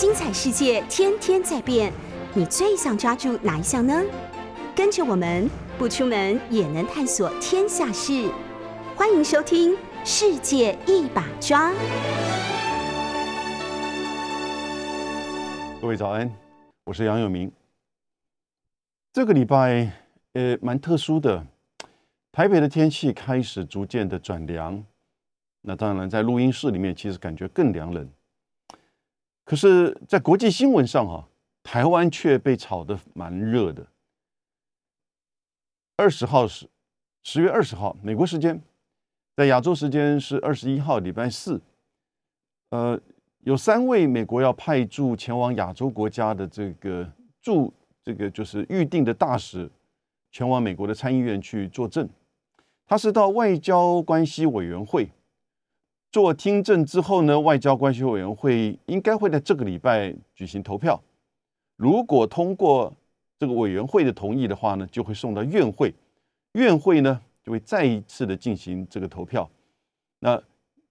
精彩世界天天在变，你最想抓住哪一项呢？跟着我们不出门也能探索天下事，欢迎收听《世界一把抓》。各位早安，我是杨永明。这个礼拜，呃，蛮特殊的，台北的天气开始逐渐的转凉。那当然，在录音室里面，其实感觉更凉冷。可是，在国际新闻上啊，台湾却被炒得蛮热的。二十号是十月二十号，美国时间，在亚洲时间是二十一号，礼拜四。呃，有三位美国要派驻前往亚洲国家的这个驻这个就是预定的大使，前往美国的参议院去作证。他是到外交关系委员会。做听证之后呢，外交关系委员会应该会在这个礼拜举行投票。如果通过这个委员会的同意的话呢，就会送到院会，院会呢就会再一次的进行这个投票。那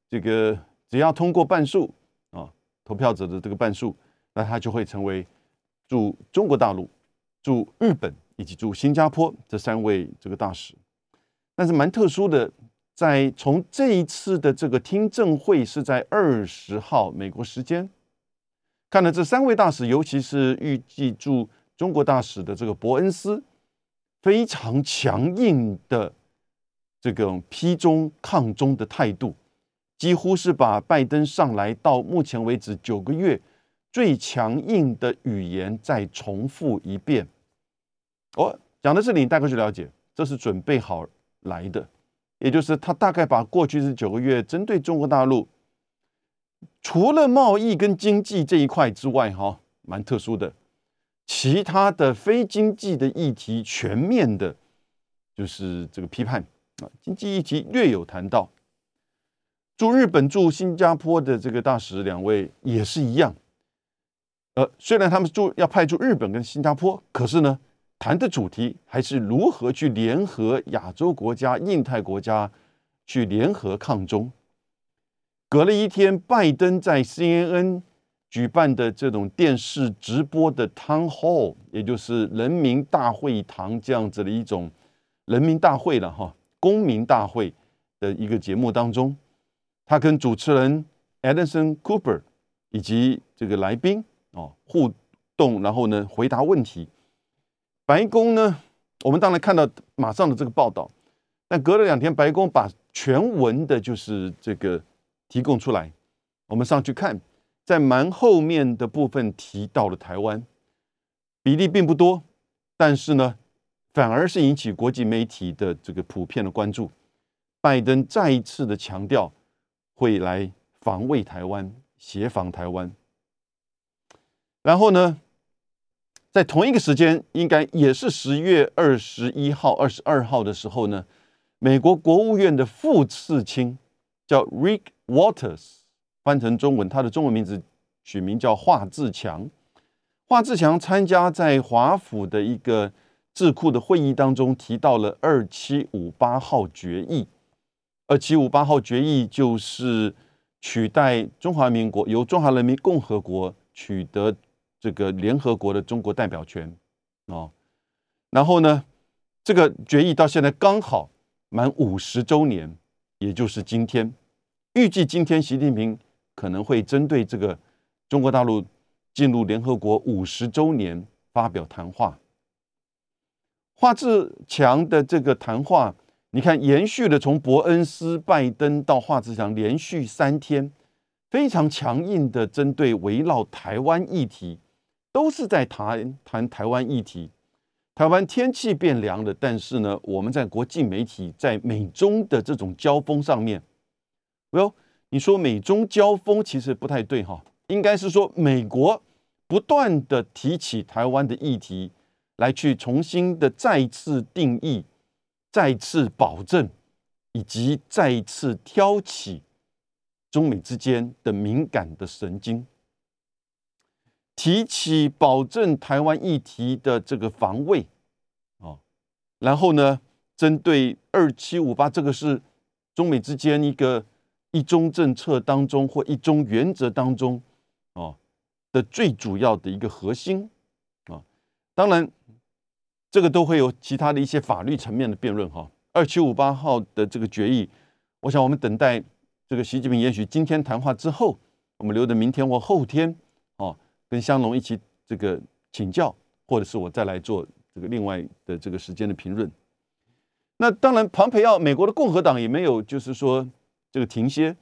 这个只要通过半数啊，投票者的这个半数，那他就会成为驻中国大陆、驻日本以及驻新加坡这三位这个大使。但是蛮特殊的。在从这一次的这个听证会是在二十号美国时间，看了这三位大使，尤其是预计驻中国大使的这个伯恩斯，非常强硬的这个批中抗中的态度，几乎是把拜登上来到目前为止九个月最强硬的语言再重复一遍。哦，讲到这里，你大概就了解，这是准备好来的。也就是他大概把过去这九个月针对中国大陆，除了贸易跟经济这一块之外，哈，蛮特殊的，其他的非经济的议题全面的，就是这个批判啊，经济议题略有谈到。驻日本、驻新加坡的这个大使两位也是一样，呃，虽然他们驻要派驻日本跟新加坡，可是呢。谈的主题还是如何去联合亚洲国家、印太国家去联合抗中。隔了一天，拜登在 CNN 举办的这种电视直播的 Town Hall，也就是人民大会堂这样子的一种人民大会了哈，公民大会的一个节目当中，他跟主持人 Edison Cooper 以及这个来宾哦互动，然后呢回答问题。白宫呢？我们当然看到马上的这个报道，但隔了两天，白宫把全文的，就是这个提供出来。我们上去看，在蛮后面的部分提到了台湾，比例并不多，但是呢，反而是引起国际媒体的这个普遍的关注。拜登再一次的强调会来防卫台湾，协防台湾。然后呢？在同一个时间，应该也是十月二十一号、二十二号的时候呢，美国国务院的副次卿叫 Rick Waters，翻成中文，他的中文名字取名叫华志强。华志强参加在华府的一个智库的会议当中，提到了二七五八号决议。二七五八号决议就是取代中华民国由中华人民共和国取得。这个联合国的中国代表权，哦，然后呢，这个决议到现在刚好满五十周年，也就是今天，预计今天习近平可能会针对这个中国大陆进入联合国五十周年发表谈话。华志强的这个谈话，你看延续了从伯恩斯、拜登到华志强，连续三天非常强硬的针对围绕台湾议题。都是在谈谈台湾议题，台湾天气变凉了，但是呢，我们在国际媒体在美中的这种交锋上面，Well，你说美中交锋其实不太对哈，应该是说美国不断的提起台湾的议题，来去重新的再次定义、再次保证，以及再次挑起中美之间的敏感的神经。提起保证台湾议题的这个防卫，啊，然后呢，针对二七五八这个是中美之间一个一中政策当中或一中原则当中，哦，的最主要的一个核心啊。当然，这个都会有其他的一些法律层面的辩论哈。二七五八号的这个决议，我想我们等待这个习近平也许今天谈话之后，我们留着明天或后天，跟香龙一起这个请教，或者是我再来做这个另外的这个时间的评论。那当然，庞培奥美国的共和党也没有就是说这个停歇，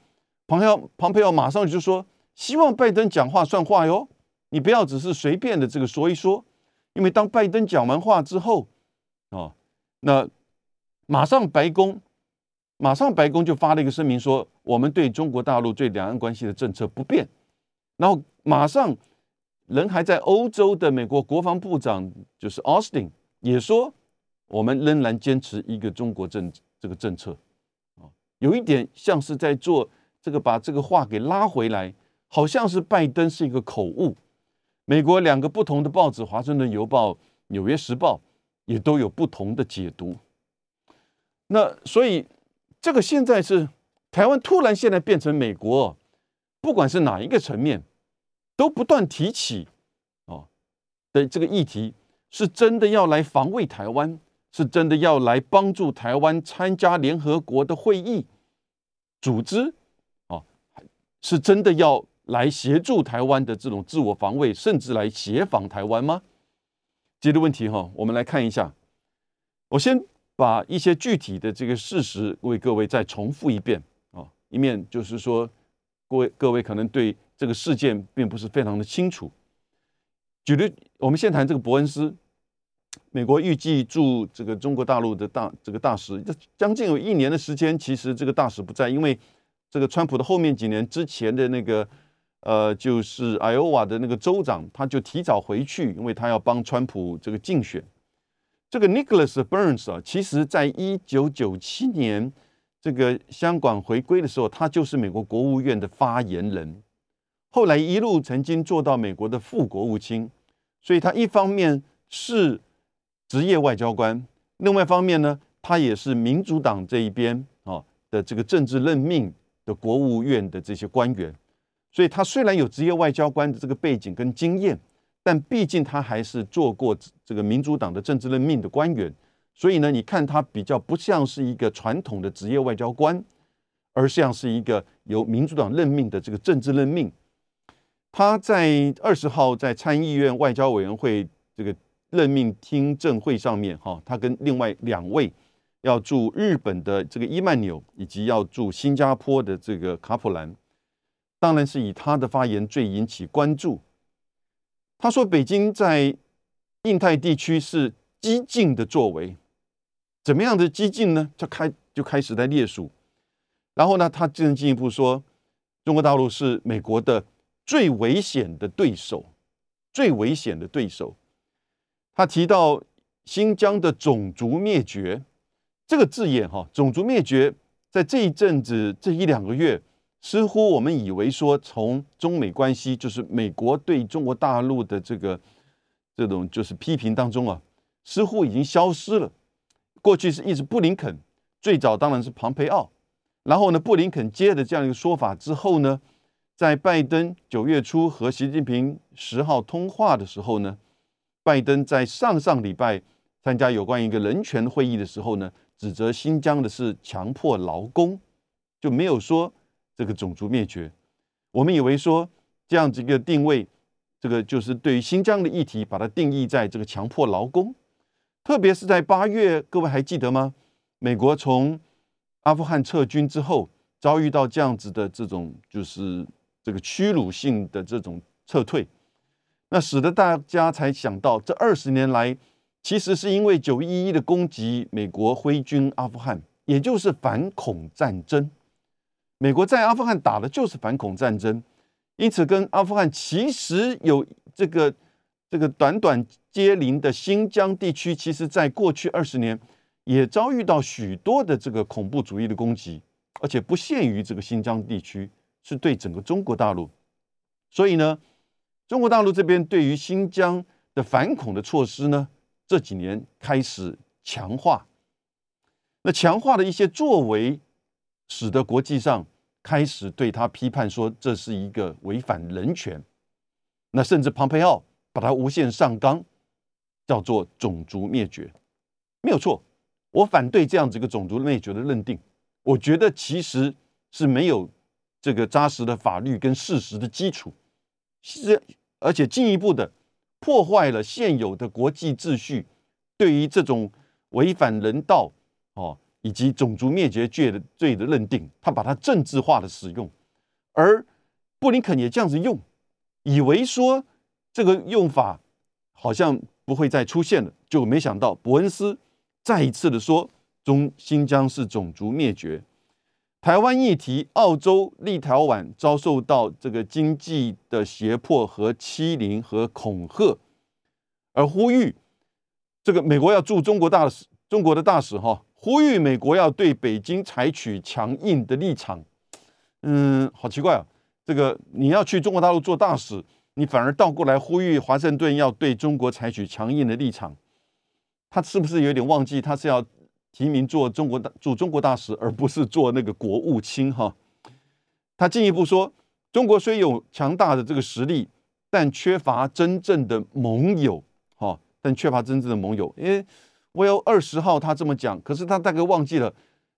庞培奥庞培奥马上就说希望拜登讲话算话哟，你不要只是随便的这个说一说，因为当拜登讲完话之后啊，那马上白宫马上白宫就发了一个声明说，我们对中国大陆对两岸关系的政策不变，然后马上人还在欧洲的美国国防部长就是 Austin 也说。我们仍然坚持一个中国政这个政策，啊，有一点像是在做这个把这个话给拉回来，好像是拜登是一个口误。美国两个不同的报纸，《华盛顿邮报》《纽约时报》也都有不同的解读。那所以这个现在是台湾突然现在变成美国，不管是哪一个层面，都不断提起哦的这个议题，是真的要来防卫台湾。是真的要来帮助台湾参加联合国的会议组织啊？是真的要来协助台湾的这种自我防卫，甚至来协防台湾吗？这个问题哈，我们来看一下。我先把一些具体的这个事实为各位再重复一遍啊，一面就是说，各位各位可能对这个事件并不是非常的清楚。举例，我们先谈这个伯恩斯。美国预计驻这个中国大陆的大这个大使，这将近有一年的时间，其实这个大使不在，因为这个川普的后面几年之前的那个呃，就是艾奥瓦的那个州长，他就提早回去，因为他要帮川普这个竞选。这个 Nicholas Burns 啊，其实在一九九七年这个香港回归的时候，他就是美国国务院的发言人，后来一路曾经做到美国的副国务卿，所以他一方面是职业外交官，另外一方面呢，他也是民主党这一边啊的这个政治任命的国务院的这些官员，所以他虽然有职业外交官的这个背景跟经验，但毕竟他还是做过这个民主党的政治任命的官员，所以呢，你看他比较不像是一个传统的职业外交官，而像是一个由民主党任命的这个政治任命。他在二十号在参议院外交委员会这个。任命听证会上面，哈，他跟另外两位要驻日本的这个伊曼纽，以及要驻新加坡的这个卡普兰，当然是以他的发言最引起关注。他说，北京在印太地区是激进的作为，怎么样的激进呢？就开就开始在列数，然后呢，他更进一步说，中国大陆是美国的最危险的对手，最危险的对手。他提到新疆的种族灭绝这个字眼，哈，种族灭绝在这一阵子这一两个月，似乎我们以为说从中美关系，就是美国对中国大陆的这个这种就是批评当中啊，似乎已经消失了。过去是一直布林肯，最早当然是庞培奥，然后呢，布林肯接的这样一个说法之后呢，在拜登九月初和习近平十号通话的时候呢。拜登在上上礼拜参加有关一个人权会议的时候呢，指责新疆的是强迫劳工，就没有说这个种族灭绝。我们以为说这样子一个定位，这个就是对于新疆的议题，把它定义在这个强迫劳工。特别是在八月，各位还记得吗？美国从阿富汗撤军之后，遭遇到这样子的这种就是这个屈辱性的这种撤退。那使得大家才想到，这二十年来，其实是因为九一一的攻击，美国挥军阿富汗，也就是反恐战争。美国在阿富汗打的就是反恐战争，因此跟阿富汗其实有这个这个短短接邻的新疆地区，其实在过去二十年也遭遇到许多的这个恐怖主义的攻击，而且不限于这个新疆地区，是对整个中国大陆。所以呢。中国大陆这边对于新疆的反恐的措施呢，这几年开始强化。那强化的一些作为，使得国际上开始对他批判说这是一个违反人权。那甚至庞培奥把他无限上纲，叫做种族灭绝，没有错。我反对这样子一个种族灭绝的认定，我觉得其实是没有这个扎实的法律跟事实的基础，是而且进一步的破坏了现有的国际秩序，对于这种违反人道哦以及种族灭绝罪的罪的认定，他把它政治化的使用，而布林肯也这样子用。以为说这个用法好像不会再出现了，就没想到伯恩斯再一次的说中新疆是种族灭绝，台湾议题，澳洲立陶宛遭受到这个经济的胁迫和欺凌和恐吓，而呼吁这个美国要驻中国大使，中国的大使哈，呼吁美国要对北京采取强硬的立场，嗯，好奇怪啊。这个你要去中国大陆做大使，你反而倒过来呼吁华盛顿要对中国采取强硬的立场，他是不是有点忘记他是要提名做中国大驻中国大使，而不是做那个国务卿哈？他进一步说，中国虽有强大的这个实力，但缺乏真正的盟友哈，但缺乏真正的盟友。因为我有二十号他这么讲，可是他大概忘记了，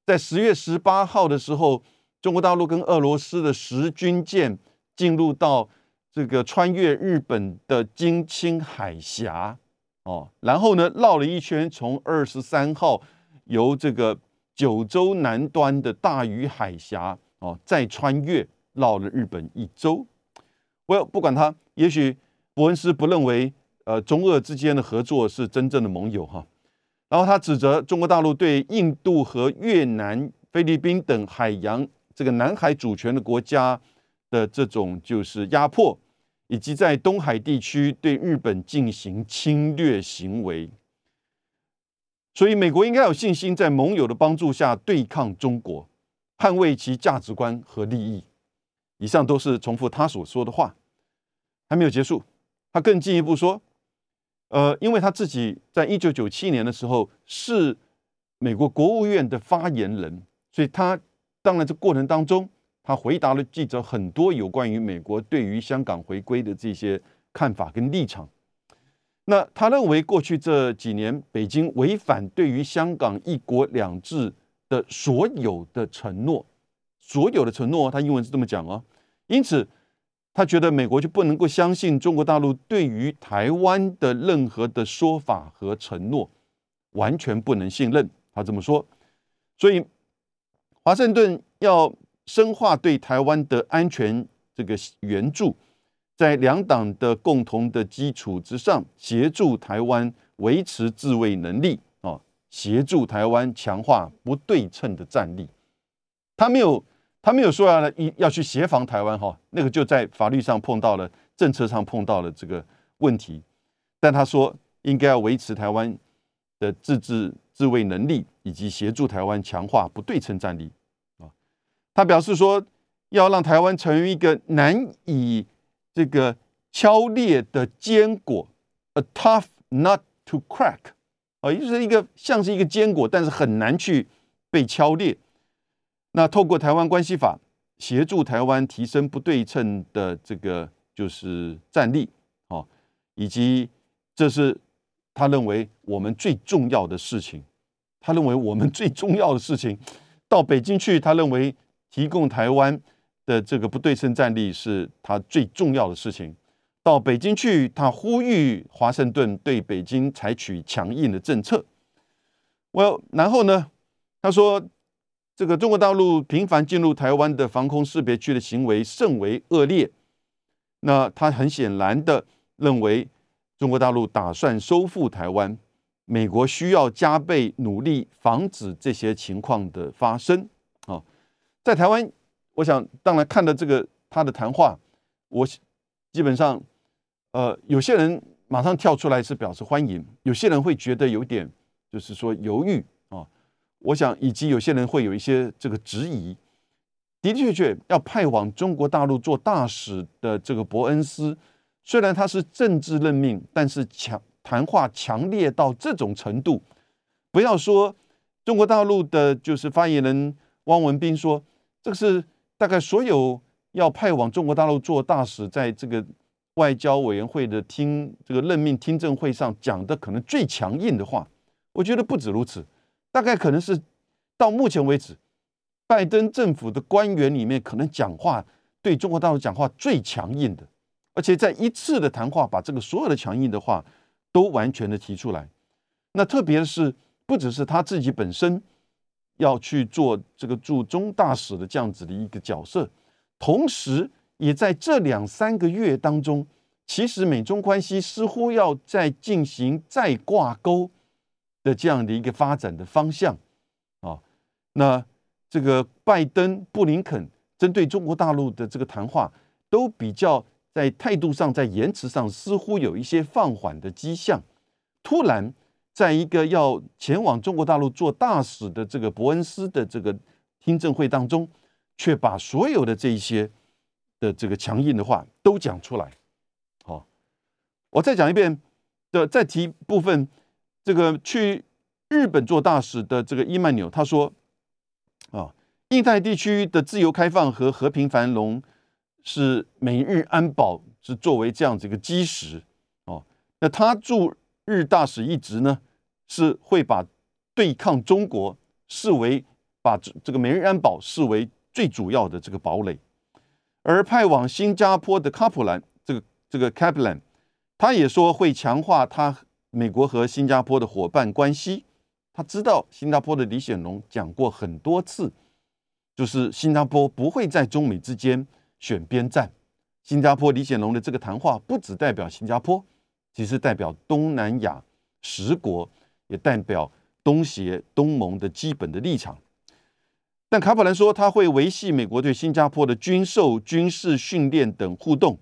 在十月十八号的时候。中国大陆跟俄罗斯的十军舰进入到这个穿越日本的金青海峡哦，然后呢绕了一圈，从二十三号由这个九州南端的大隅海峡哦，再穿越绕了日本一周。我不管他，也许伯恩斯不认为呃中俄之间的合作是真正的盟友哈，然后他指责中国大陆对印度和越南、菲律宾等海洋。这个南海主权的国家的这种就是压迫，以及在东海地区对日本进行侵略行为，所以美国应该有信心在盟友的帮助下对抗中国，捍卫其价值观和利益。以上都是重复他所说的话，还没有结束。他更进一步说，呃，因为他自己在一九九七年的时候是美国国务院的发言人，所以他。当然，这过程当中，他回答了记者很多有关于美国对于香港回归的这些看法跟立场。那他认为，过去这几年北京违反对于香港一国两制的所有的承诺，所有的承诺，他英文是这么讲哦。因此，他觉得美国就不能够相信中国大陆对于台湾的任何的说法和承诺，完全不能信任。他这么说，所以。华盛顿要深化对台湾的安全这个援助，在两党的共同的基础之上，协助台湾维持自卫能力啊，协助台湾强化不对称的战力。他没有，他没有说要一要去协防台湾哈，那个就在法律上碰到了，政策上碰到了这个问题。但他说应该要维持台湾的自治自卫能力，以及协助台湾强化不对称战力啊。他表示说，要让台湾成为一个难以这个敲裂的坚果，a tough nut to crack，啊，也就是一个像是一个坚果，但是很难去被敲裂。那透过台湾关系法协助台湾提升不对称的这个就是战力，哦，以及这是他认为我们最重要的事情。他认为我们最重要的事情到北京去，他认为。提供台湾的这个不对称战力是他最重要的事情。到北京去，他呼吁华盛顿对北京采取强硬的政策。我然后呢，他说这个中国大陆频繁进入台湾的防空识别区的行为甚为恶劣。那他很显然的认为中国大陆打算收复台湾，美国需要加倍努力防止这些情况的发生。啊在台湾，我想当然看到这个他的谈话，我基本上，呃，有些人马上跳出来是表示欢迎，有些人会觉得有点就是说犹豫啊。我想以及有些人会有一些这个质疑。的的确确要派往中国大陆做大使的这个伯恩斯，虽然他是政治任命，但是强谈话强烈到这种程度，不要说中国大陆的就是发言人汪文斌说。这个是大概所有要派往中国大陆做大使，在这个外交委员会的听这个任命听证会上讲的可能最强硬的话，我觉得不止如此，大概可能是到目前为止，拜登政府的官员里面可能讲话对中国大陆讲话最强硬的，而且在一次的谈话把这个所有的强硬的话都完全的提出来。那特别是不只是他自己本身要去做这个驻中大使的这样子的一个角色，同时。也在这两三个月当中，其实美中关系似乎要再进行再挂钩的这样的一个发展的方向啊。那这个拜登、布林肯针对中国大陆的这个谈话，都比较在态度上、在言辞上似乎有一些放缓的迹象。突然，在一个要前往中国大陆做大使的这个伯恩斯的这个听证会当中，却把所有的这一些。的这个强硬的话都讲出来，好，我再讲一遍的，再提部分。这个去日本做大使的这个伊曼纽他说：“啊，印太地区的自由开放和和平繁荣是美日安保是作为这样子一个基石哦。那他驻日大使一职呢，是会把对抗中国视为把这这个美日安保视为最主要的这个堡垒。”而派往新加坡的卡普兰，这个这个 Kaplan，他也说会强化他美国和新加坡的伙伴关系。他知道新加坡的李显龙讲过很多次，就是新加坡不会在中美之间选边站。新加坡李显龙的这个谈话不只代表新加坡，其实代表东南亚十国，也代表东协、东盟的基本的立场。但卡普兰说，他会维系美国对新加坡的军售、军事训练等互动，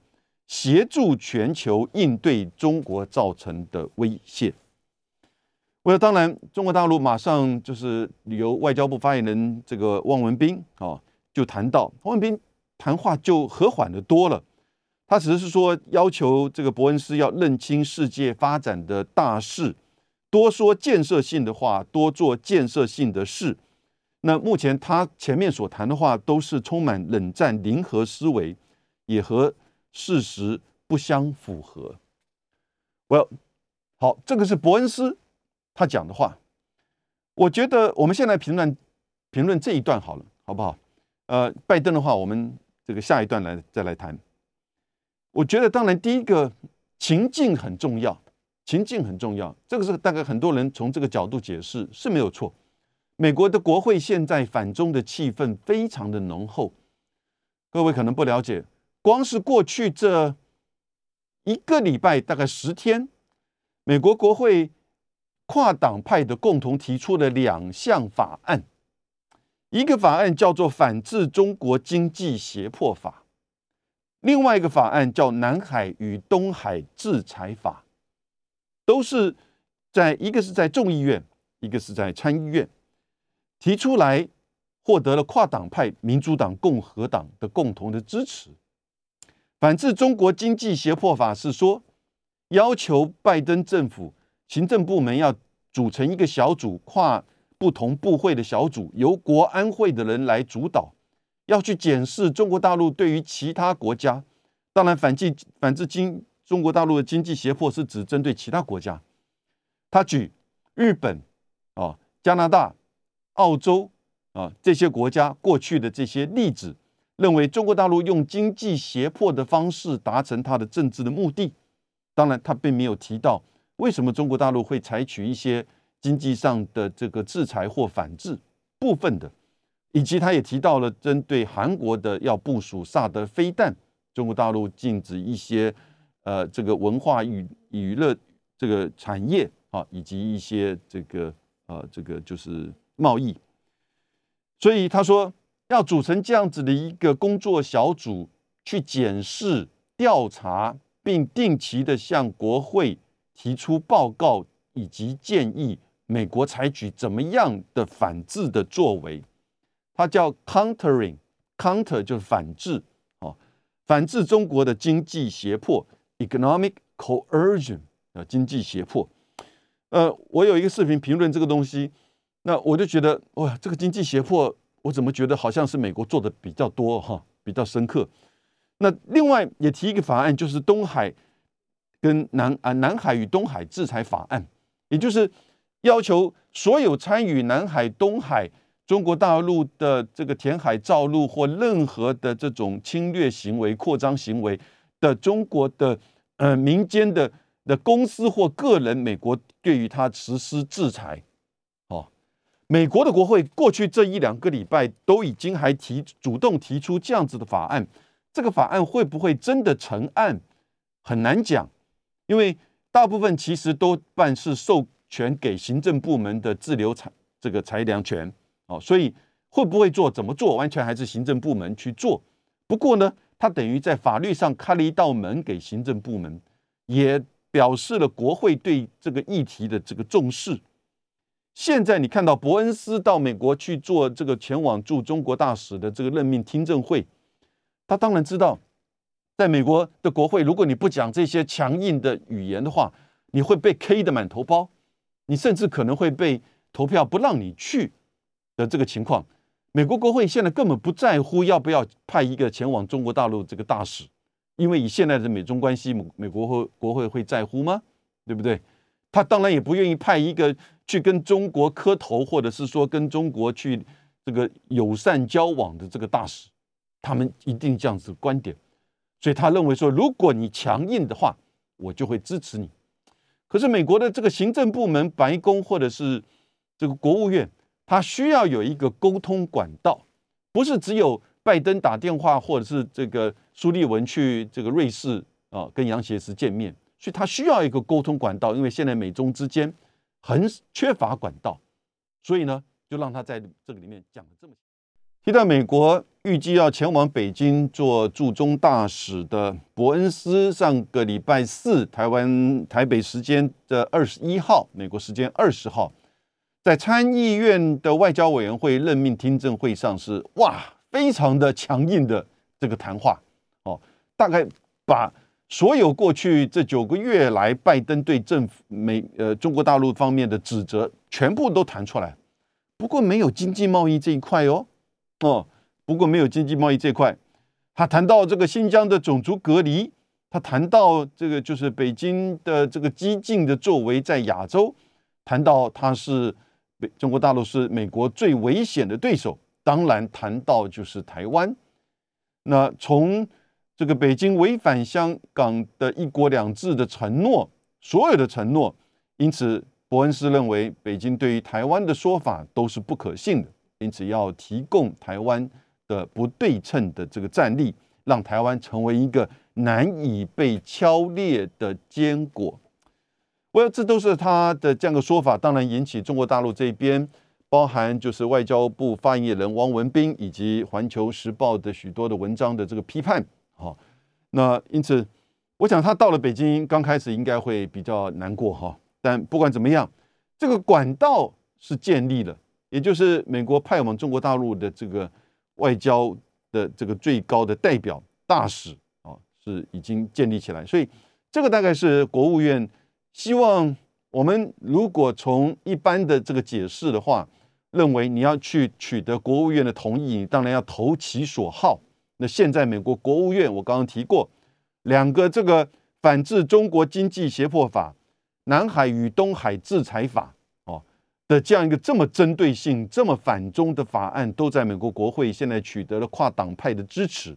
协助全球应对中国造成的威胁。为了当然，中国大陆马上就是由外交部发言人这个汪文斌啊，就谈到汪文斌谈话就和缓的多了。他只是说要求这个伯恩斯要认清世界发展的大势，多说建设性的话，多做建设性的事。那目前他前面所谈的话都是充满冷战零和思维，也和事实不相符合。我好，这个是伯恩斯他讲的话。我觉得我们现在评论评论这一段好了，好不好？呃，拜登的话，我们这个下一段来再来谈。我觉得当然第一个情境很重要，情境很重要，这个是大概很多人从这个角度解释是没有错。美国的国会现在反中的气氛非常的浓厚，各位可能不了解，光是过去这一个礼拜，大概十天，美国国会跨党派的共同提出了两项法案，一个法案叫做《反制中国经济胁迫法》，另外一个法案叫《南海与东海制裁法》，都是在一个是在众议院，一个是在参议院。提出来，获得了跨党派民主党、共和党的共同的支持。反制中国经济胁迫法是说，要求拜登政府行政部门要组成一个小组，跨不同部会的小组，由国安会的人来主导，要去检视中国大陆对于其他国家。当然，反击反制经中国大陆的经济胁迫是指针对其他国家。他举日本、啊加拿大。澳洲啊，这些国家过去的这些例子，认为中国大陆用经济胁迫的方式达成它的政治的目的。当然，他并没有提到为什么中国大陆会采取一些经济上的这个制裁或反制部分的，以及他也提到了针对韩国的要部署萨德飞弹，中国大陆禁止一些呃这个文化娱娱乐这个产业啊，以及一些这个呃这个就是。贸易，所以他说要组成这样子的一个工作小组，去检视、调查，并定期的向国会提出报告以及建议，美国采取怎么样的反制的作为。它叫 countering，counter 就是反制，哦，反制中国的经济胁迫，economic coercion 啊，经济胁迫。呃，我有一个视频评论这个东西。那我就觉得哇，这个经济胁迫，我怎么觉得好像是美国做的比较多哈，比较深刻。那另外也提一个法案，就是东海跟南啊南海与东海制裁法案，也就是要求所有参与南海、东海中国大陆的这个填海造陆或任何的这种侵略行为、扩张行为的中国的呃民间的的公司或个人，美国对于他实施制裁。哦美国的国会过去这一两个礼拜都已经还提主动提出这样子的法案，这个法案会不会真的成案，很难讲，因为大部分其实都办是授权给行政部门的自留裁这个裁量权哦，所以会不会做怎么做，完全还是行政部门去做。不过呢，他等于在法律上开了一道门给行政部门，也表示了国会对这个议题的这个重视。现在你看到伯恩斯到美国去做这个前往驻中国大使的这个任命听证会，他当然知道，在美国的国会，如果你不讲这些强硬的语言的话，你会被 K 的满头包，你甚至可能会被投票不让你去的这个情况。美国国会现在根本不在乎要不要派一个前往中国大陆这个大使，因为以现在的美中关系，美国会国会会在乎吗？对不对？他当然也不愿意派一个。去跟中国磕头，或者是说跟中国去这个友善交往的这个大使，他们一定这样子观点，所以他认为说，如果你强硬的话，我就会支持你。可是美国的这个行政部门，白宫或者是这个国务院，他需要有一个沟通管道，不是只有拜登打电话，或者是这个苏利文去这个瑞士啊跟杨洁篪见面，所以他需要一个沟通管道，因为现在美中之间。很缺乏管道，所以呢，就让他在这个里面讲了这么提到美国预计要前往北京做驻中大使的伯恩斯，上个礼拜四，台湾台北时间的二十一号，美国时间二十号，在参议院的外交委员会任命听证会上是哇，非常的强硬的这个谈话哦，大概把。所有过去这九个月来，拜登对政府美呃中国大陆方面的指责，全部都谈出来。不过没有经济贸易这一块哦，哦，不过没有经济贸易这块。他谈到这个新疆的种族隔离，他谈到这个就是北京的这个激进的作为在亚洲，谈到他是中国大陆是美国最危险的对手。当然谈到就是台湾。那从这个北京违反香港的一国两制的承诺，所有的承诺，因此伯恩斯认为北京对于台湾的说法都是不可信的，因此要提供台湾的不对称的这个战力，让台湾成为一个难以被敲裂的坚果。我这都是他的这样的说法，当然引起中国大陆这边，包含就是外交部发言人汪文斌以及《环球时报》的许多的文章的这个批判。好，那因此，我想他到了北京，刚开始应该会比较难过哈。但不管怎么样，这个管道是建立了，也就是美国派往中国大陆的这个外交的这个最高的代表大使啊，是已经建立起来。所以，这个大概是国务院希望我们如果从一般的这个解释的话，认为你要去取得国务院的同意，你当然要投其所好。那现在美国国务院，我刚刚提过两个这个反制中国经济胁迫法、南海与东海制裁法哦的这样一个这么针对性、这么反中的法案，都在美国国会现在取得了跨党派的支持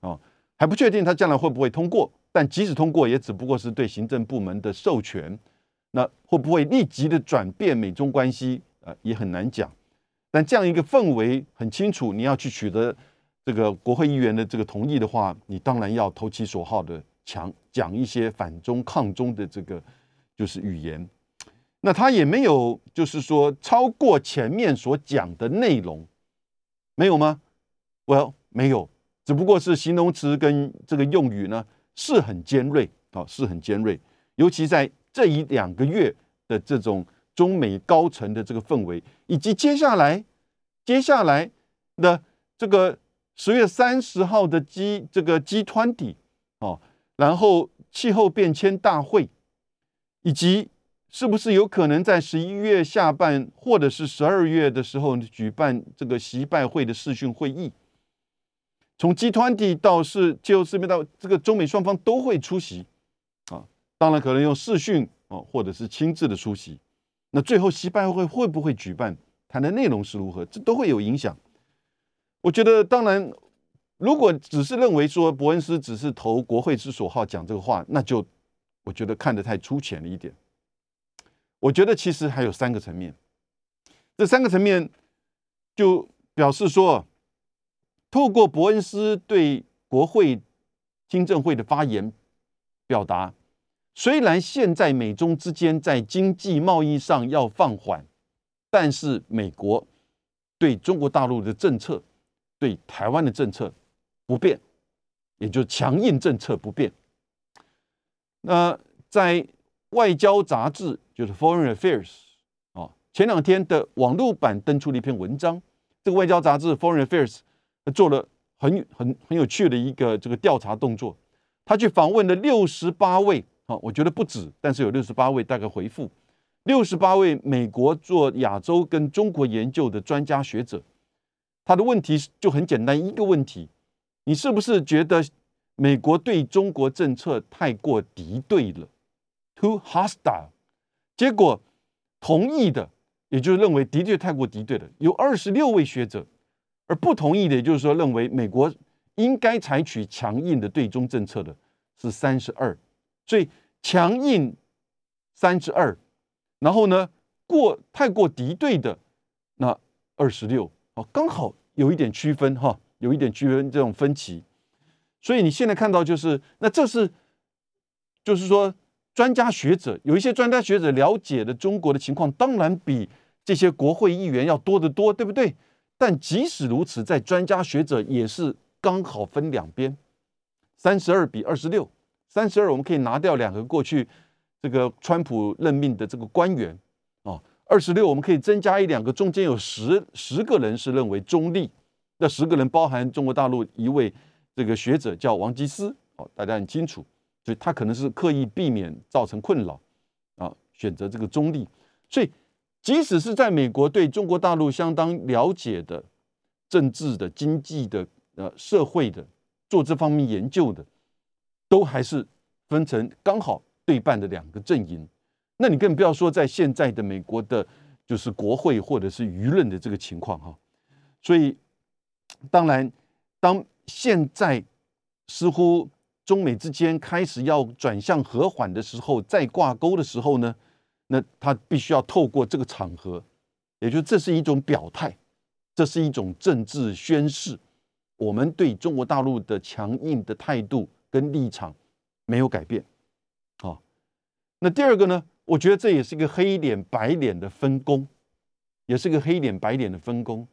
哦，还不确定它将来会不会通过，但即使通过，也只不过是对行政部门的授权，那会不会立即的转变美中关系呃，也很难讲。但这样一个氛围很清楚，你要去取得。这个国会议员的这个同意的话，你当然要投其所好的强讲一些反中抗中的这个就是语言。那他也没有就是说超过前面所讲的内容，没有吗？Well，没有，只不过是形容词跟这个用语呢是很尖锐啊，是很尖锐。尤其在这一两个月的这种中美高层的这个氛围，以及接下来接下来的这个。十月三十号的 G 这个 G 团体哦，然后气候变迁大会，以及是不是有可能在十一月下半或者是十二月的时候举办这个习拜会的视讯会议？从集团体到是气候四面到这个中美双方都会出席啊，当然可能用视讯哦，或者是亲自的出席。那最后西拜会会不会举办？谈的内容是如何？这都会有影响。我觉得，当然，如果只是认为说伯恩斯只是投国会之所好讲这个话，那就我觉得看得太粗浅了一点。我觉得其实还有三个层面，这三个层面就表示说。透过伯恩斯对国会听证会的发言表达，虽然现在美中之间在经济贸易上要放缓，但是美国对中国大陆的政策、对台湾的政策不变，也就强硬政策不变。那在外交杂志就是《Foreign Affairs》啊，前两天的网络版登出了一篇文章，这个外交杂志《Foreign Affairs》。做了很很很有趣的一个这个调查动作，他去访问了六十八位啊，我觉得不止，但是有六十八位大概回复，六十八位美国做亚洲跟中国研究的专家学者，他的问题就很简单，一个问题，你是不是觉得美国对中国政策太过敌对了，too hostile？结果同意的，也就是认为的确太过敌对了，有二十六位学者。而不同意的，也就是说，认为美国应该采取强硬的对中政策的是三十二，所以强硬三十二，然后呢，过太过敌对的那二十六，哦，刚好有一点区分哈，有一点区分这种分歧，所以你现在看到就是，那这是就是说，专家学者有一些专家学者了解的中国的情况，当然比这些国会议员要多得多，对不对？但即使如此，在专家学者也是刚好分两边，三十二比二十六，三十二我们可以拿掉两个过去这个川普任命的这个官员啊，二十六我们可以增加一两个，中间有十十个人是认为中立，那十个人包含中国大陆一位这个学者叫王吉思，哦，大家很清楚，所以他可能是刻意避免造成困扰啊，选择这个中立，所以。即使是在美国对中国大陆相当了解的政治的、经济的、呃社会的，做这方面研究的，都还是分成刚好对半的两个阵营。那你更不要说在现在的美国的，就是国会或者是舆论的这个情况哈。所以，当然，当现在似乎中美之间开始要转向和缓的时候，再挂钩的时候呢？那他必须要透过这个场合，也就这是一种表态，这是一种政治宣示，我们对中国大陆的强硬的态度跟立场没有改变。好，那第二个呢？我觉得这也是一个黑脸白脸的分工，也是个黑脸白脸的分工。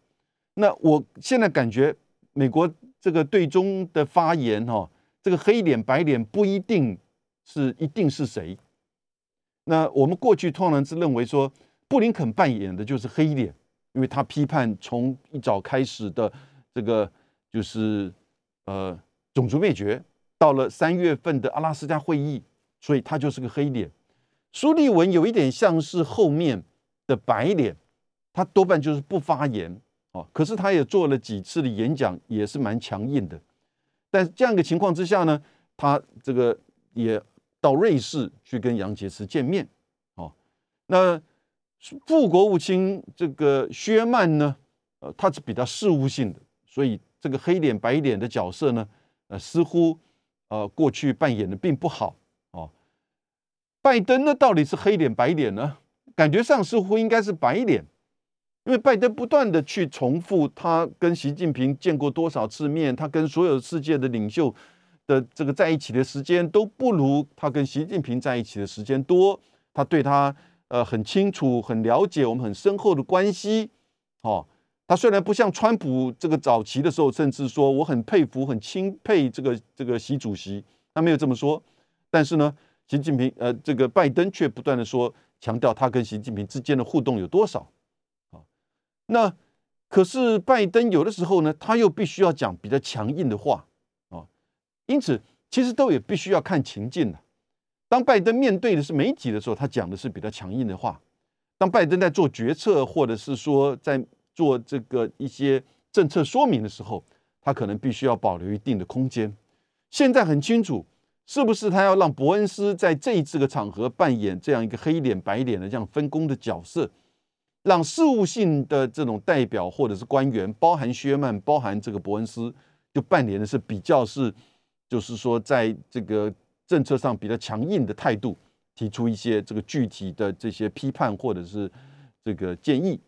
那我现在感觉美国这个对中的发言，哈，这个黑脸白脸不一定是一定是谁。那我们过去通常是认为说，布林肯扮演的就是黑脸，因为他批判从一早开始的这个就是呃种族灭绝，到了三月份的阿拉斯加会议，所以他就是个黑脸。苏利文有一点像是后面的白脸，他多半就是不发言哦。可是他也做了几次的演讲，也是蛮强硬的。但这样一个情况之下呢，他这个也。到瑞士去跟杨洁篪见面，哦，那副国务卿这个薛曼呢，呃，他是比较事务性的，所以这个黑脸白脸的角色呢，呃，似乎呃过去扮演的并不好，哦，拜登呢到底是黑脸白脸呢？感觉上似乎应该是白脸，因为拜登不断的去重复他跟习近平见过多少次面，他跟所有世界的领袖。的这个在一起的时间都不如他跟习近平在一起的时间多，他对他呃很清楚、很了解，我们很深厚的关系。哦，他虽然不像川普这个早期的时候，甚至说我很佩服、很钦佩这个这个习主席，他没有这么说。但是呢，习近平呃这个拜登却不断的说，强调他跟习近平之间的互动有多少。啊，那可是拜登有的时候呢，他又必须要讲比较强硬的话。因此，其实都也必须要看情境的。当拜登面对的是媒体的时候，他讲的是比较强硬的话；当拜登在做决策，或者是说在做这个一些政策说明的时候，他可能必须要保留一定的空间。现在很清楚，是不是他要让伯恩斯在这一次的场合扮演这样一个黑脸白脸的这样分工的角色，让事务性的这种代表或者是官员，包含薛曼，包含这个伯恩斯，就扮演的是比较是，就是说在这个政策上比较强硬的态度，提出一些这个具体的这些批判或者是这个建议，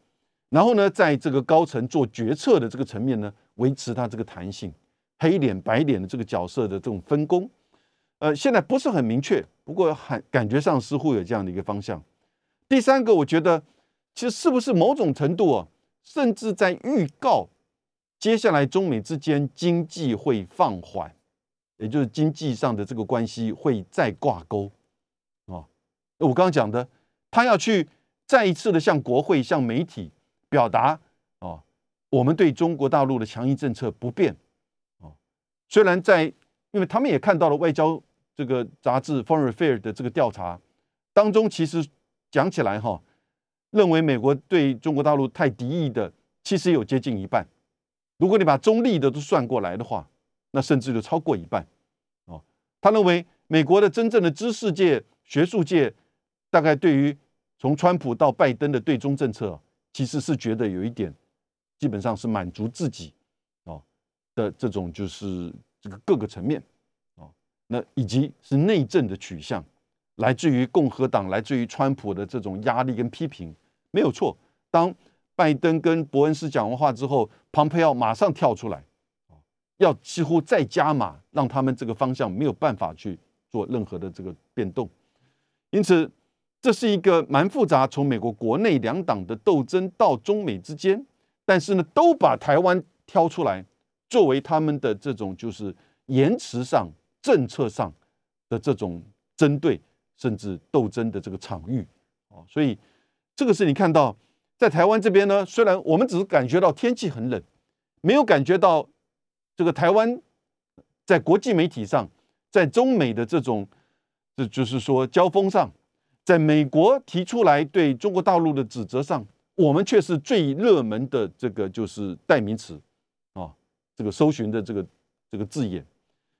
然后呢，在这个高层做决策的这个层面呢，维持他这个弹性。黑脸白脸的这个角色的这种分工，呃，现在不是很明确，不过很感觉上似乎有这样的一个方向。第三个，我觉得其实是不是某种程度啊，甚至在预告接下来中美之间经济会放缓，也就是经济上的这个关系会再挂钩啊。我刚刚讲的，他要去再一次的向国会、向媒体表达啊，我们对中国大陆的强硬政策不变。虽然在，因为他们也看到了外交这个杂志《Foreign Affairs》的这个调查当中，其实讲起来哈，认为美国对中国大陆太敌意的，其实有接近一半。如果你把中立的都算过来的话，那甚至就超过一半。哦，他认为美国的真正的知识界、学术界，大概对于从川普到拜登的对中政策，其实是觉得有一点，基本上是满足自己。哦的这种就是这个各个层面哦，那以及是内政的取向，来自于共和党，来自于川普的这种压力跟批评，没有错。当拜登跟伯恩斯讲完话之后，庞培奥马上跳出来，要几乎再加码，让他们这个方向没有办法去做任何的这个变动。因此，这是一个蛮复杂，从美国国内两党的斗争到中美之间，但是呢，都把台湾挑出来。作为他们的这种就是言辞上、政策上的这种针对，甚至斗争的这个场域啊，所以这个是你看到在台湾这边呢，虽然我们只是感觉到天气很冷，没有感觉到这个台湾在国际媒体上，在中美的这种，这就是说交锋上，在美国提出来对中国大陆的指责上，我们却是最热门的这个就是代名词。啊这个搜寻的这个这个字眼，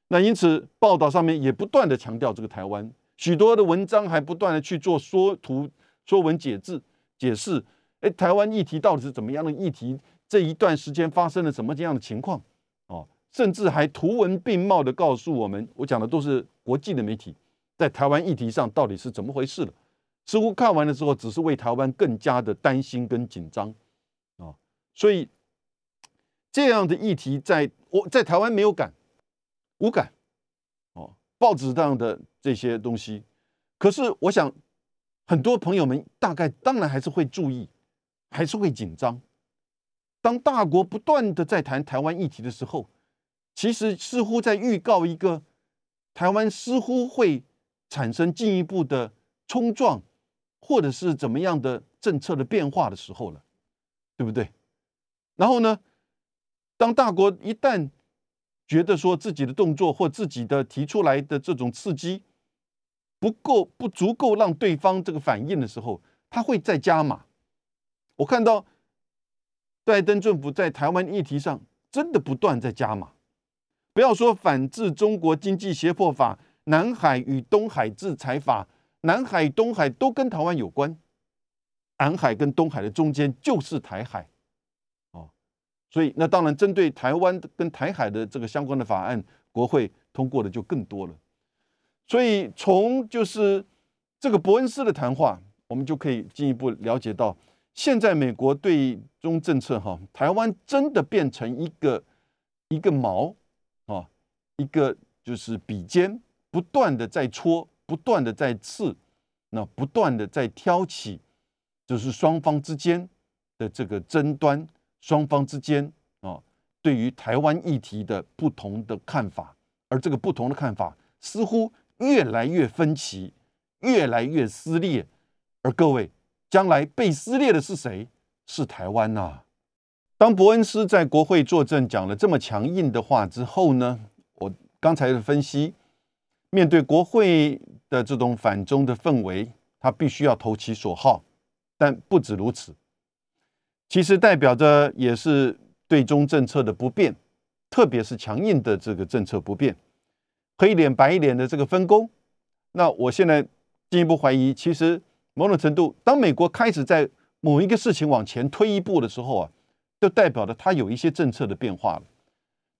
那因此报道上面也不断的强调这个台湾，许多的文章还不断的去做说图、说文解字、解释。哎，台湾议题到底是怎么样的议题？这一段时间发生了什么这样的情况？甚至还图文并茂的告诉我们，我讲的都是国际的媒体在台湾议题上到底是怎么回事了。似乎看完了之后，只是为台湾更加的担心跟紧张啊，所以。这样的议题，在我在台湾没有感，无感，哦，报纸上的这些东西，可是我想，很多朋友们大概当然还是会注意，还是会紧张。当大国不断的在谈台湾议题的时候，其实似乎在预告一个台湾似乎会产生进一步的冲撞，或者是怎么样的政策的变化的时候了，对不对？然后呢？当大国一旦觉得说自己的动作或自己的提出来的这种刺激不够不足够让对方这个反应的时候，他会再加码。我看到拜登政府在台湾议题上真的不断在加码。不要说反制中国经济胁迫法、南海与东海制裁法，南海、东海都跟台湾有关，南海跟东海的中间就是台海。哦所以，那当然，针对台湾跟台海的这个相关的法案，国会通过的就更多了。所以，从就是这个伯恩斯的谈话，我们就可以进一步了解到，现在美国对中政策，哈，台湾真的变成一个一个矛，一个就是笔尖，不断的在戳，不断的在刺，那不断的在挑起，就是双方之间的这个争端。双方之间啊，对于台湾议题的不同的看法，而这个不同的看法似乎越来越分歧，越来越撕裂。而各位，将来被撕裂的是谁？是台湾呐！当伯恩斯在国会作证讲了这么强硬的话之后呢，刚才的分析，面对国会的这种反中的氛围，他必须要投其所好，但不止如此。其实代表着也是对中政策的不变，特别是强硬的这个政策不变，黑脸白脸的这个分工。那我现在进一步怀疑，其实某种程度，当美国开始在某一个事情往前推一步的时候啊，就代表着它有一些政策的变化了。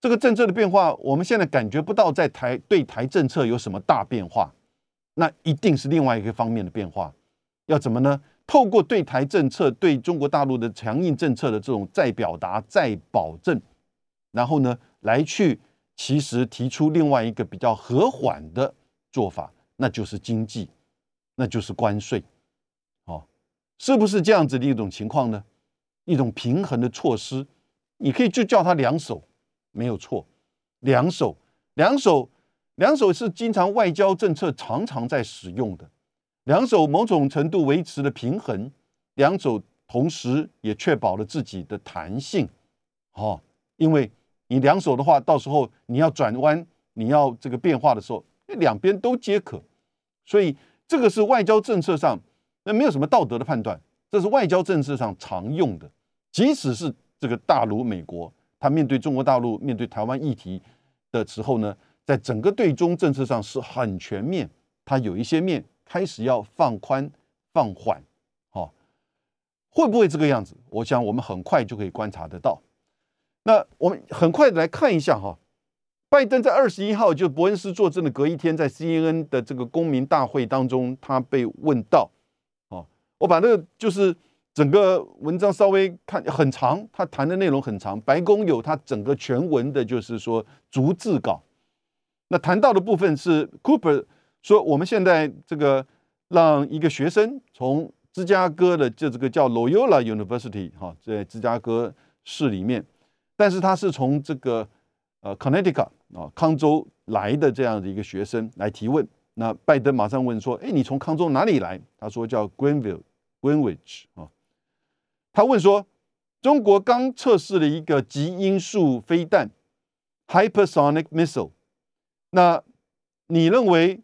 这个政策的变化，我们现在感觉不到在台对台政策有什么大变化，那一定是另外一个方面的变化。要怎么呢？透过对台政策、对中国大陆的强硬政策的这种再表达、再保证，然后呢，来去其实提出另外一个比较和缓的做法，那就是经济，那就是关税，哦，是不是这样子的一种情况呢？一种平衡的措施，你可以就叫它两手，没有错，两手，两手，两手是经常外交政策常常在使用的。两手某种程度维持了平衡，两手同时也确保了自己的弹性，哦，因为你两手的话，到时候你要转弯，你要这个变化的时候，两边都皆可，所以这个是外交政策上那没有什么道德的判断，这是外交政策上常用的，即使是这个大陆美国，他面对中国大陆面对台湾议题的时候呢，在整个对中政策上是很全面，它有一些面。开始要放宽、放缓，好，会不会这个样子？我想我们很快就可以观察得到。那我们很快来看一下哈，拜登在二十一号就伯恩斯作证的隔一天，在 CNN 的这个公民大会当中，他被问到，哦，我把那个就是整个文章稍微看很长，他谈的内容很长，白宫有他整个全文的，就是说逐字稿。那谈到的部分是 Cooper。说我们现在这个让一个学生从芝加哥的就这个叫 Loyola University 哈，在芝加哥市里面，但是他是从这个呃 Connecticut 啊康州来的这样的一个学生来提问。那拜登马上问说：“哎，你从康州哪里来？”他说叫 Greenville Greenwich 啊。他问说：“中国刚测试了一个极音速飞弹 Hypersonic Missile，那你认为？”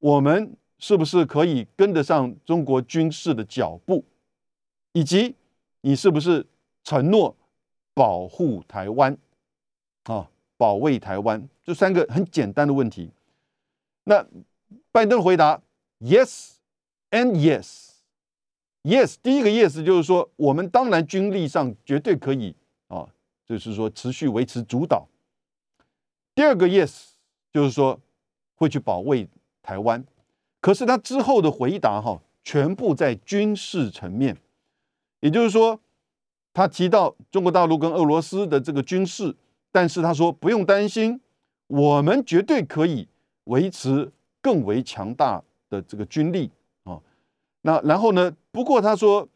我们是不是可以跟得上中国军事的脚步？以及你是不是承诺保护台湾啊？保卫台湾，这三个很简单的问题。那拜登回答：Yes and yes。Yes，第一个 Yes 就是说，我们当然军力上绝对可以啊，就是说持续维持主导。第二个 Yes 就是说会去保卫。台湾，可是他之后的回答哈，全部在军事层面，也就是说，他提到中国大陆跟俄罗斯的这个军事，但是他说不用担心，我们绝对可以维持更为强大的这个军力啊。那然后呢？不过他说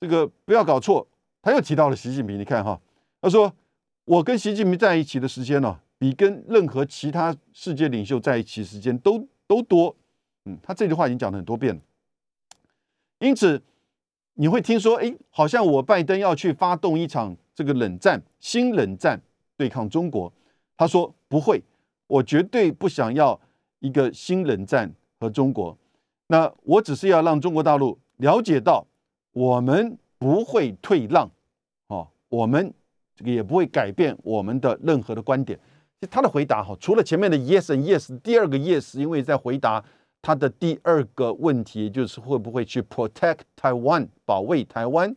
这个不要搞错，他又提到了习近平。你看哈，他说我跟习近平在一起的时间呢，比跟任何其他世界领袖在一起时间都。都多，嗯，他这句话已经讲了很多遍了。因此，你会听说，哎，好像我拜登要去发动一场这个冷战，新冷战对抗中国。他说不会，我绝对不想要一个新冷战和中国。那我只是要让中国大陆了解到，我们不会退让，哦，我们这个也不会改变我们的任何的观点。他的回答哈，除了前面的 yes and yes，第二个 yes，因为在回答他的第二个问题，就是会不会去 protect Taiwan 保卫台湾。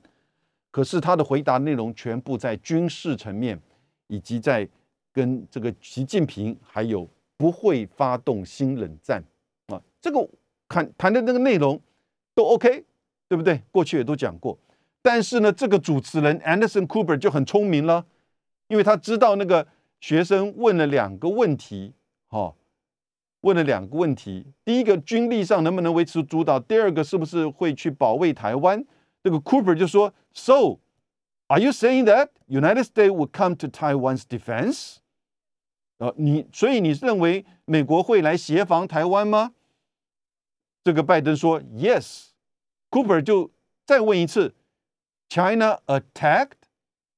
可是他的回答内容全部在军事层面，以及在跟这个习近平还有不会发动新冷战啊，这个谈谈的那个内容都 OK，对不对？过去也都讲过。但是呢，这个主持人 Anderson Cooper 就很聪明了，因为他知道那个。学生问了两个问题，哈，问了两个问题。第一个，军力上能不能维持主导？第二个，是不是会去保卫台湾？这个 Cooper 就说：“So, are you saying that United States would come to Taiwan's defense？” 呃，你所以你认为美国会来协防台湾吗？这个拜登说：“Yes。” Cooper 就再问一次：“China attacked？”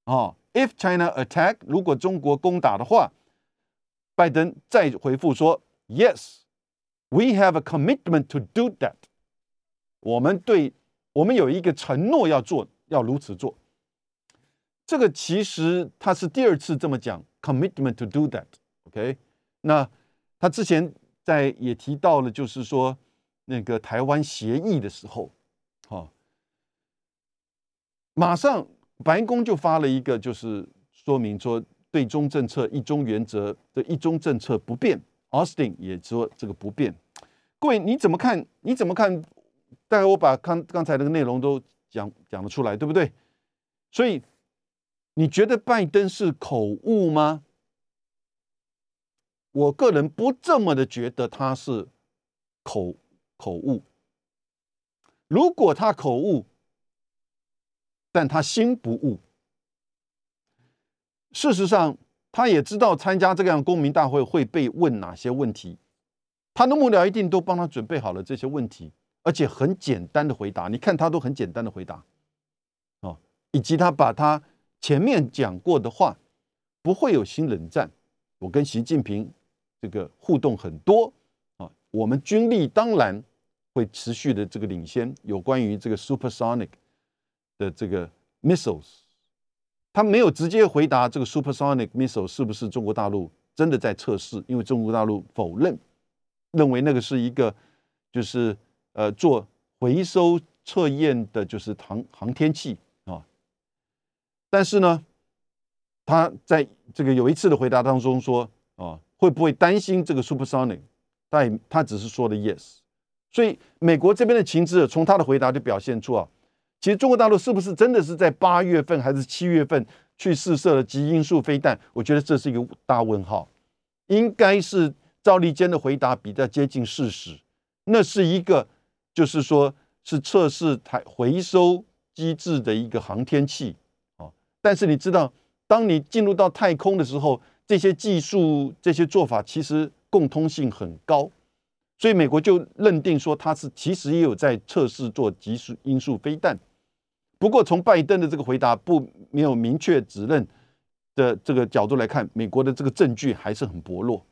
啊。If China attack，如果中国攻打的话，拜登再回复说：“Yes，we have a commitment to do that。”我们对，我们有一个承诺要做，要如此做。这个其实他是第二次这么讲，commitment to do that。OK，那他之前在也提到了，就是说那个台湾协议的时候，好，马上白宫就发了一个，就是说明说对中政策一中原则的一中政策不变。Austin 也说这个不变。各位你怎么看？你怎么看？大概我把刚刚才那个内容都讲讲了出来，对不对？所以你觉得拜登是口误吗？我个人不这么的觉得他是口口误。如果他口误，但他心不误。事实上，他也知道参加这样公民大会会被问哪些问题，他的幕僚一定都帮他准备好了这些问题，而且很简单的回答。你看他都很简单的回答，哦，以及他把他前面讲过的话，不会有新冷战。我跟习近平。这个互动很多啊，我们军力当然会持续的这个领先。有关于这个 supersonic 的这个 missiles，他没有直接回答这个 supersonic missile 是不是中国大陆真的在测试，因为中国大陆否认，认为那个是一个就是呃做回收测验的，就是航航天器啊。但是呢，他在这个有一次的回答当中说啊。会不会担心这个 supersonic？但他只是说的 yes。所以美国这边的情资，从他的回答就表现出啊，其实中国大陆是不是真的是在八月份还是七月份去试射了极音速飞弹？我觉得这是一个大问号。应该是赵立坚的回答比较接近事实。那是一个，就是说是测试台回收机制的一个航天器啊。但是你知道，当你进入到太空的时候，这些技术、这些做法其实共通性很高，所以美国就认定说他是其实也有在测试做极速音速飞弹。不过从拜登的这个回答不没有明确指认的这个角度来看，美国的这个证据还是很薄弱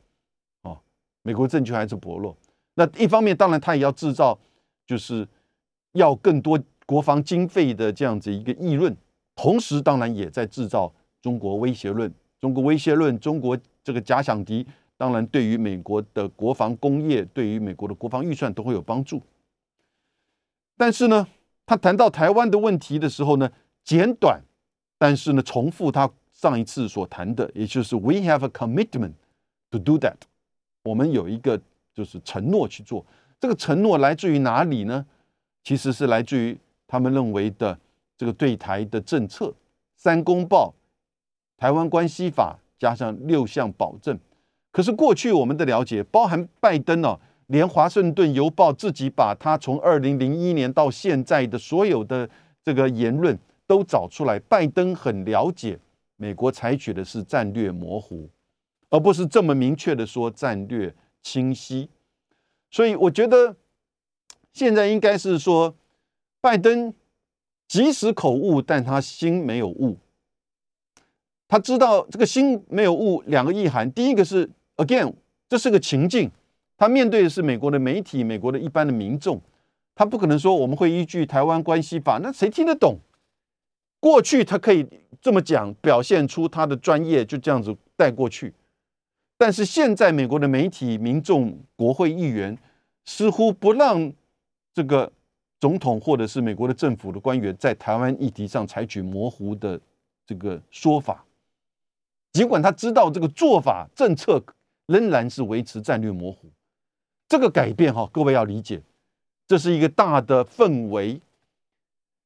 啊。美国证据还是薄弱。那一方面，当然他也要制造，就是要更多国防经费的这样子一个议论，同时当然也在制造中国威胁论。中国威胁论，中国这个假想敌，当然对于美国的国防工业，对于美国的国防预算都会有帮助。但是呢，他谈到台湾的问题的时候呢，简短，但是呢，重复他上一次所谈的，也就是 We have a commitment to do that。我们有一个就是承诺去做。这个承诺来自于哪里呢？其实是来自于他们认为的这个对台的政策，三公报。台湾关系法加上六项保证，可是过去我们的了解，包含拜登哦，连华盛顿邮报自己把他从二零零一年到现在的所有的这个言论都找出来，拜登很了解美国采取的是战略模糊，而不是这么明确的说战略清晰。所以我觉得现在应该是说，拜登即使口误，但他心没有误。他知道这个心没有误，两个意涵。第一个是 again，这是个情境，他面对的是美国的媒体、美国的一般的民众，他不可能说我们会依据台湾关系法，那谁听得懂？过去他可以这么讲，表现出他的专业，就这样子带过去。但是现在美国的媒体、民众、国会议员似乎不让这个总统或者是美国的政府的官员在台湾议题上采取模糊的这个说法。尽管他知道这个做法政策仍然是维持战略模糊，这个改变哈，各位要理解，这是一个大的氛围，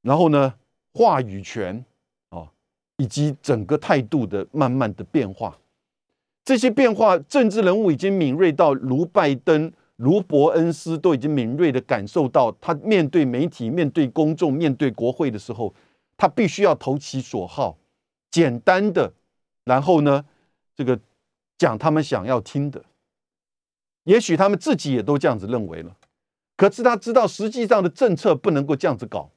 然后呢，话语权啊，以及整个态度的慢慢的变化，这些变化，政治人物已经敏锐到，卢拜登、卢伯恩斯都已经敏锐的感受到，他面对媒体、面对公众、面对国会的时候，他必须要投其所好，简单的。然后呢，这个讲他们想要听的，也许他们自己也都这样子认为了。可是他知道实际上的政策不能够这样子搞，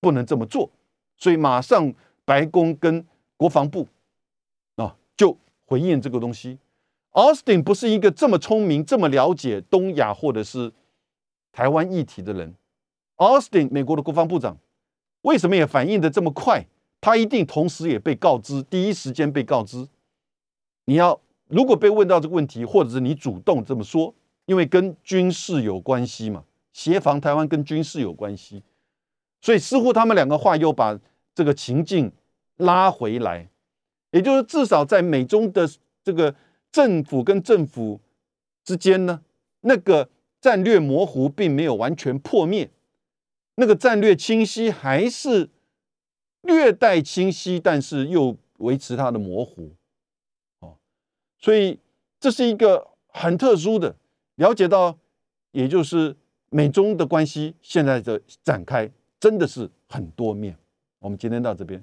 不能这么做，所以马上白宫跟国防部啊就回应这个东西。Austin 不是一个这么聪明、这么了解东亚或者是台湾议题的人。Austin 美国的国防部长为什么也反应的这么快？他一定同时也被告知，第一时间被告知，你要如果被问到这个问题，或者是你主动这么说，因为跟军事有关系嘛，协防台湾跟军事有关系，所以似乎他们两个话又把这个情境拉回来，也就是至少在美中的这个政府跟政府之间呢，那个战略模糊并没有完全破灭，那个战略清晰还是略带清晰，但是又维持它的模糊。所以这是一个很特殊的了解到，也就是美中的关系现在的展开真的是很多面。我们今天到这边。